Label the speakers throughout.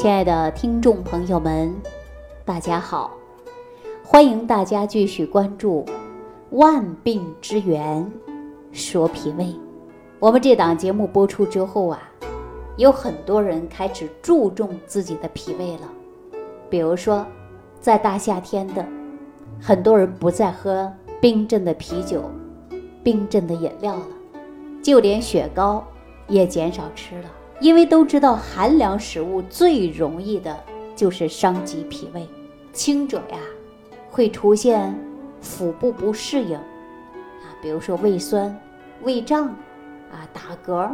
Speaker 1: 亲爱的听众朋友们，大家好！欢迎大家继续关注《万病之源说脾胃》。我们这档节目播出之后啊，有很多人开始注重自己的脾胃了。比如说，在大夏天的，很多人不再喝冰镇的啤酒、冰镇的饮料了，就连雪糕也减少吃了。因为都知道寒凉食物最容易的就是伤及脾胃，轻者呀会出现腹部不适应啊，比如说胃酸、胃胀啊、打嗝、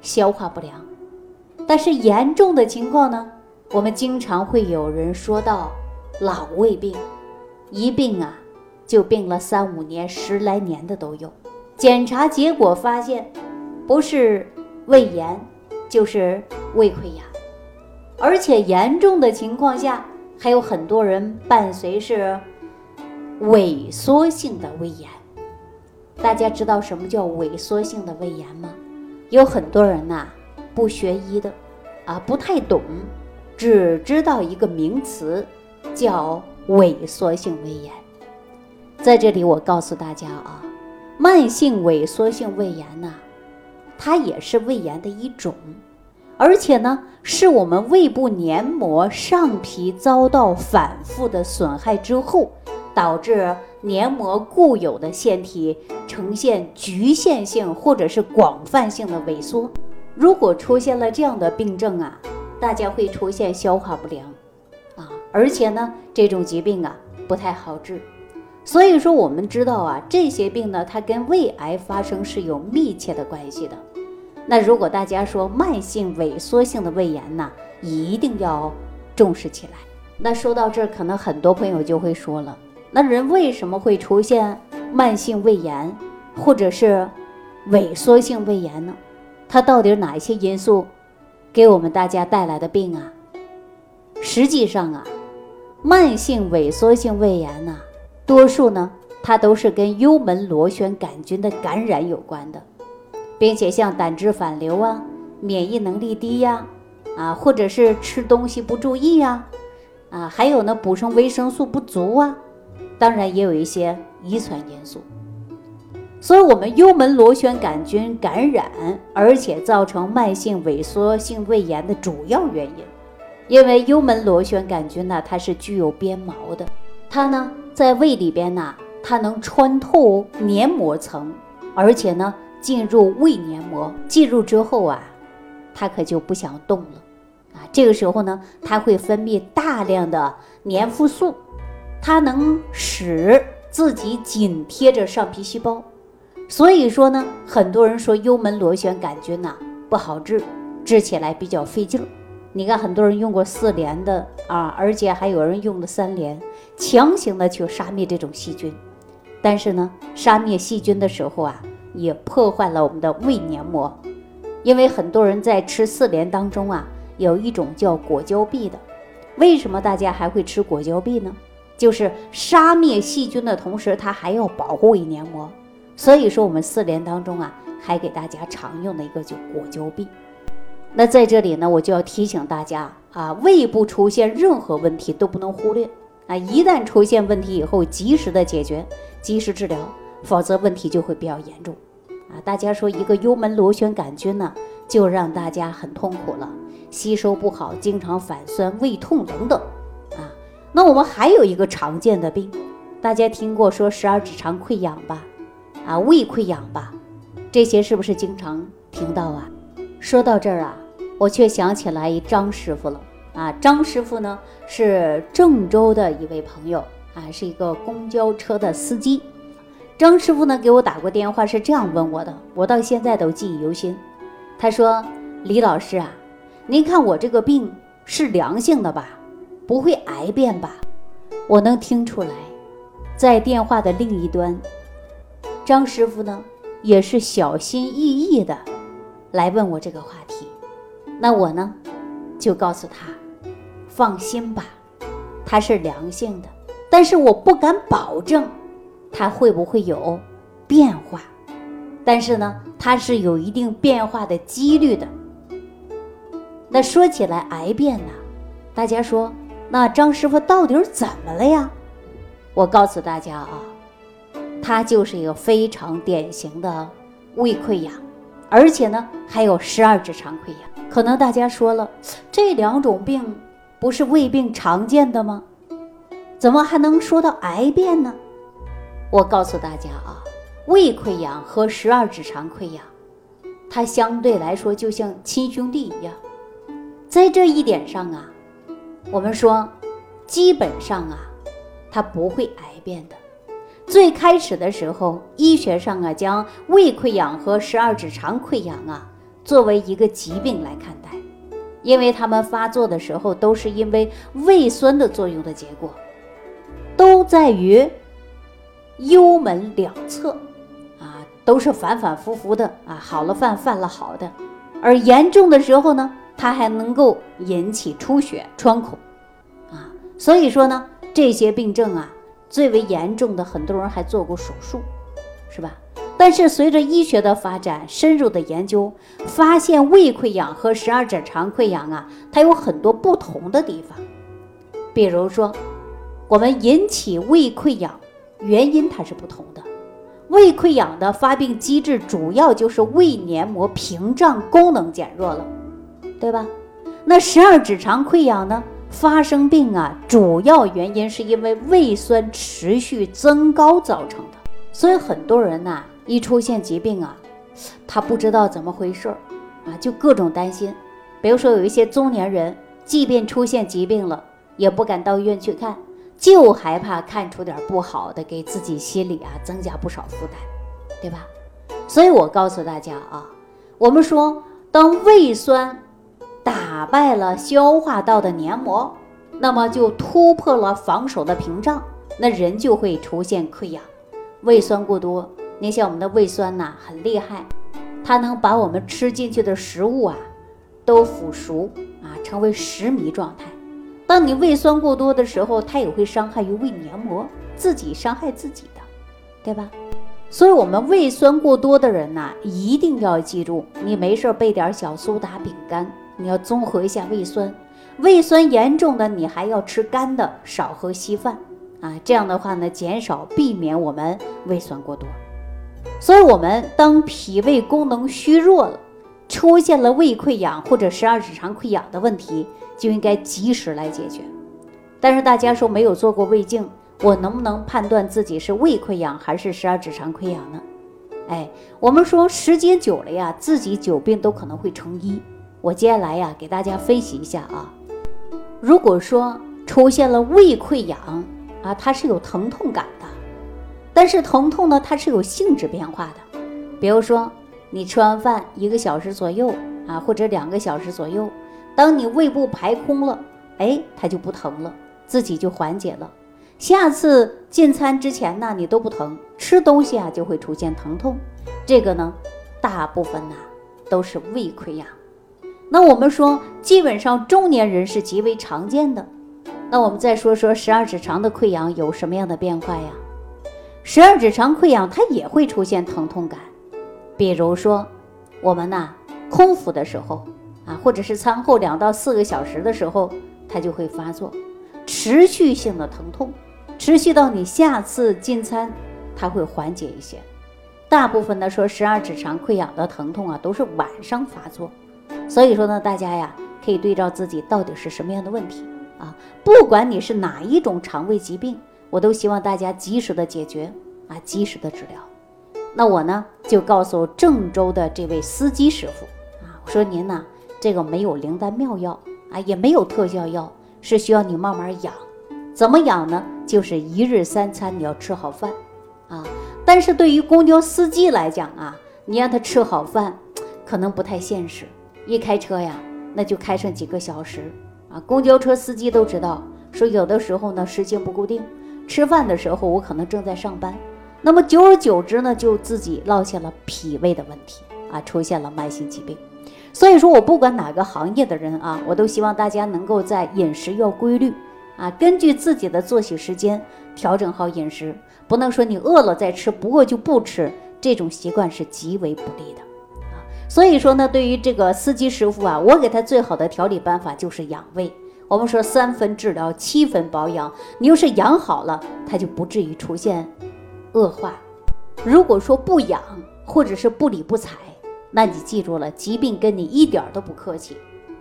Speaker 1: 消化不良。但是严重的情况呢，我们经常会有人说到老胃病，一病啊就病了三五年、十来年的都有。检查结果发现不是胃炎。就是胃溃疡，而且严重的情况下，还有很多人伴随是萎缩性的胃炎。大家知道什么叫萎缩性的胃炎吗？有很多人呐，不学医的，啊，不太懂，只知道一个名词叫萎缩性胃炎。在这里，我告诉大家啊，慢性萎缩性胃炎呐。它也是胃炎的一种，而且呢，是我们胃部黏膜上皮遭到反复的损害之后，导致黏膜固有的腺体呈现局限性或者是广泛性的萎缩。如果出现了这样的病症啊，大家会出现消化不良啊，而且呢，这种疾病啊不太好治。所以说，我们知道啊，这些病呢，它跟胃癌发生是有密切的关系的。那如果大家说慢性萎缩性的胃炎呢，一定要重视起来。那说到这儿，可能很多朋友就会说了，那人为什么会出现慢性胃炎或者是萎缩性胃炎呢？它到底哪一些因素给我们大家带来的病啊？实际上啊，慢性萎缩性胃炎呢。多数呢，它都是跟幽门螺旋杆菌的感染有关的，并且像胆汁反流啊、免疫能力低呀，啊，或者是吃东西不注意呀，啊，还有呢补充维生素不足啊，当然也有一些遗传因素。所以，我们幽门螺旋杆菌感染，而且造成慢性萎缩性胃炎的主要原因，因为幽门螺旋杆菌呢，它是具有鞭毛的，它呢。在胃里边呢，它能穿透黏膜层，而且呢进入胃黏膜。进入之后啊，它可就不想动了啊。这个时候呢，它会分泌大量的黏附素，它能使自己紧贴着上皮细胞。所以说呢，很多人说幽门螺旋杆菌呐不好治，治起来比较费劲儿。你看，很多人用过四联的啊，而且还有人用了三联，强行的去杀灭这种细菌。但是呢，杀灭细菌的时候啊，也破坏了我们的胃黏膜。因为很多人在吃四联当中啊，有一种叫果胶碧的。为什么大家还会吃果胶碧呢？就是杀灭细菌的同时，它还要保护胃黏膜。所以说，我们四联当中啊，还给大家常用的一个叫果胶碧。那在这里呢，我就要提醒大家啊，胃部出现任何问题都不能忽略啊！一旦出现问题以后，及时的解决，及时治疗，否则问题就会比较严重啊！大家说一个幽门螺旋杆菌呢，就让大家很痛苦了，吸收不好，经常反酸、胃痛等等啊。那我们还有一个常见的病，大家听过说十二指肠溃疡吧？啊，胃溃疡吧？这些是不是经常听到啊？说到这儿啊。我却想起来一张师傅了啊！张师傅呢是郑州的一位朋友啊，是一个公交车的司机。张师傅呢给我打过电话，是这样问我的，我到现在都记忆犹新。他说：“李老师啊，您看我这个病是良性的吧？不会癌变吧？”我能听出来，在电话的另一端，张师傅呢也是小心翼翼的来问我这个话题。那我呢，就告诉他，放心吧，它是良性的，但是我不敢保证它会不会有变化，但是呢，它是有一定变化的几率的。那说起来癌变呢，大家说，那张师傅到底怎么了呀？我告诉大家啊，他就是一个非常典型的胃溃疡，而且呢还有十二指肠溃疡。可能大家说了，这两种病不是胃病常见的吗？怎么还能说到癌变呢？我告诉大家啊，胃溃疡和十二指肠溃疡，它相对来说就像亲兄弟一样，在这一点上啊，我们说基本上啊，它不会癌变的。最开始的时候，医学上啊，将胃溃疡和十二指肠溃疡啊作为一个疾病来看待，因为它们发作的时候都是因为胃酸的作用的结果，都在于。幽门两侧，啊，都是反反复复的啊，好了犯，犯了好的，而严重的时候呢，它还能够引起出血穿孔，啊，所以说呢，这些病症啊，最为严重的，很多人还做过手术，是吧？但是随着医学的发展，深入的研究，发现胃溃疡和十二指肠溃疡啊，它有很多不同的地方，比如说，我们引起胃溃疡。原因它是不同的，胃溃疡的发病机制主要就是胃黏膜屏障功能减弱了，对吧？那十二指肠溃疡呢？发生病啊，主要原因是因为胃酸持续增高造成的。所以很多人呐，一出现疾病啊，他不知道怎么回事儿啊，就各种担心。比如说有一些中年人，即便出现疾病了，也不敢到医院去看。就害怕看出点不好的，给自己心里啊增加不少负担，对吧？所以我告诉大家啊，我们说，当胃酸打败了消化道的黏膜，那么就突破了防守的屏障，那人就会出现溃疡。胃酸过多，你像我们的胃酸呐，很厉害，它能把我们吃进去的食物啊都腐熟啊，成为食糜状态。当你胃酸过多的时候，它也会伤害于胃黏膜，自己伤害自己的，对吧？所以，我们胃酸过多的人呐，一定要记住，你没事备点小苏打饼干，你要综合一下胃酸。胃酸严重的，你还要吃干的，少喝稀饭啊。这样的话呢，减少避免我们胃酸过多。所以，我们当脾胃功能虚弱了，出现了胃溃疡或者十二指肠溃疡的问题。就应该及时来解决，但是大家说没有做过胃镜，我能不能判断自己是胃溃疡还是十二指肠溃疡呢？哎，我们说时间久了呀，自己久病都可能会成医。我接下来呀，给大家分析一下啊。如果说出现了胃溃疡啊，它是有疼痛感的，但是疼痛呢，它是有性质变化的。比如说你吃完饭一个小时左右啊，或者两个小时左右。当你胃部排空了，哎，它就不疼了，自己就缓解了。下次进餐之前呢，你都不疼，吃东西啊就会出现疼痛。这个呢，大部分呢都是胃溃疡。那我们说，基本上中年人是极为常见的。那我们再说说十二指肠的溃疡有什么样的变化呀？十二指肠溃疡它也会出现疼痛感，比如说我们呐空腹的时候。啊，或者是餐后两到四个小时的时候，它就会发作，持续性的疼痛，持续到你下次进餐，它会缓解一些。大部分的说十二指肠溃疡的疼痛啊，都是晚上发作，所以说呢，大家呀可以对照自己到底是什么样的问题啊，不管你是哪一种肠胃疾病，我都希望大家及时的解决啊，及时的治疗。那我呢就告诉郑州的这位司机师傅啊，我说您呢。这个没有灵丹妙药啊，也没有特效药，是需要你慢慢养。怎么养呢？就是一日三餐你要吃好饭啊。但是对于公交司机来讲啊，你让他吃好饭，可能不太现实。一开车呀，那就开上几个小时啊。公交车司机都知道，说有的时候呢时间不固定，吃饭的时候我可能正在上班，那么久而久之呢，就自己落下了脾胃的问题啊，出现了慢性疾病。所以说我不管哪个行业的人啊，我都希望大家能够在饮食要规律啊，根据自己的作息时间调整好饮食，不能说你饿了再吃，不饿就不吃，这种习惯是极为不利的啊。所以说呢，对于这个司机师傅啊，我给他最好的调理办法就是养胃。我们说三分治疗，七分保养。你要是养好了，它就不至于出现恶化。如果说不养，或者是不理不睬，那你记住了，疾病跟你一点都不客气，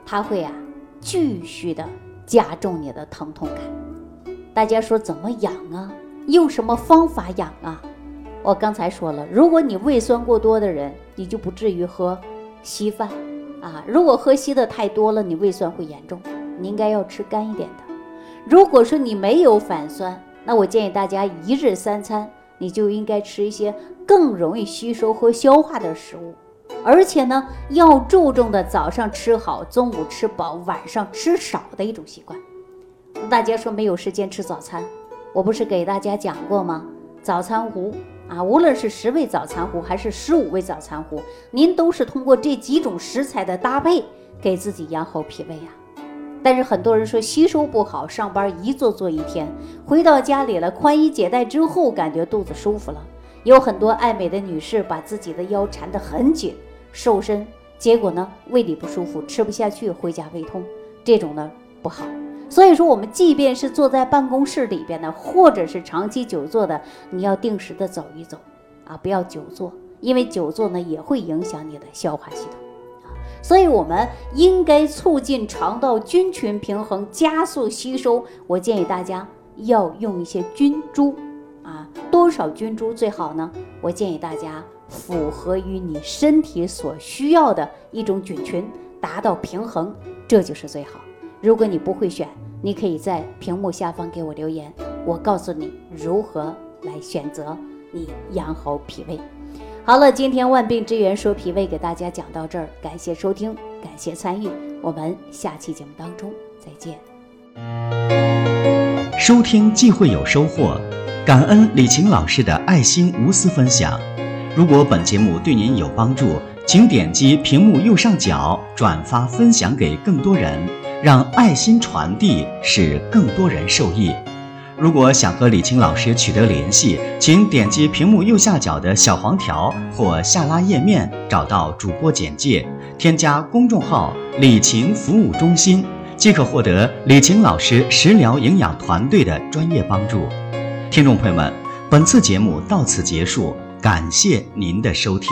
Speaker 1: 它会啊继续的加重你的疼痛感。大家说怎么养啊？用什么方法养啊？我刚才说了，如果你胃酸过多的人，你就不至于喝稀饭啊。如果喝稀的太多了，你胃酸会严重，你应该要吃干一点的。如果说你没有反酸，那我建议大家一日三餐，你就应该吃一些更容易吸收和消化的食物，而且呢，要注重的早上吃好，中午吃饱，晚上吃少的一种习惯。大家说没有时间吃早餐，我不是给大家讲过吗？早餐壶。啊，无论是十味早餐壶还是十五味早餐壶，您都是通过这几种食材的搭配，给自己养好脾胃呀。但是很多人说吸收不好，上班一坐坐一天，回到家里了，宽衣解带之后，感觉肚子舒服了。有很多爱美的女士把自己的腰缠得很紧，瘦身，结果呢，胃里不舒服，吃不下去，回家胃痛，这种呢不好。所以说，我们即便是坐在办公室里边呢，或者是长期久坐的，你要定时的走一走，啊，不要久坐，因为久坐呢也会影响你的消化系统，啊，所以我们应该促进肠道菌群平衡，加速吸收。我建议大家要用一些菌株，啊，多少菌株最好呢？我建议大家符合于你身体所需要的一种菌群，达到平衡，这就是最好。如果你不会选，你可以在屏幕下方给我留言，我告诉你如何来选择，你养好脾胃。好了，今天万病之源说脾胃给大家讲到这儿，感谢收听，感谢参与，我们下期节目当中再见。
Speaker 2: 收听既会有收获，感恩李晴老师的爱心无私分享。如果本节目对您有帮助，请点击屏幕右上角转发分享给更多人。让爱心传递，使更多人受益。如果想和李青老师取得联系，请点击屏幕右下角的小黄条或下拉页面，找到主播简介，添加公众号“李晴服务中心”，即可获得李晴老师食疗营养团队的专业帮助。听众朋友们，本次节目到此结束，感谢您的收听。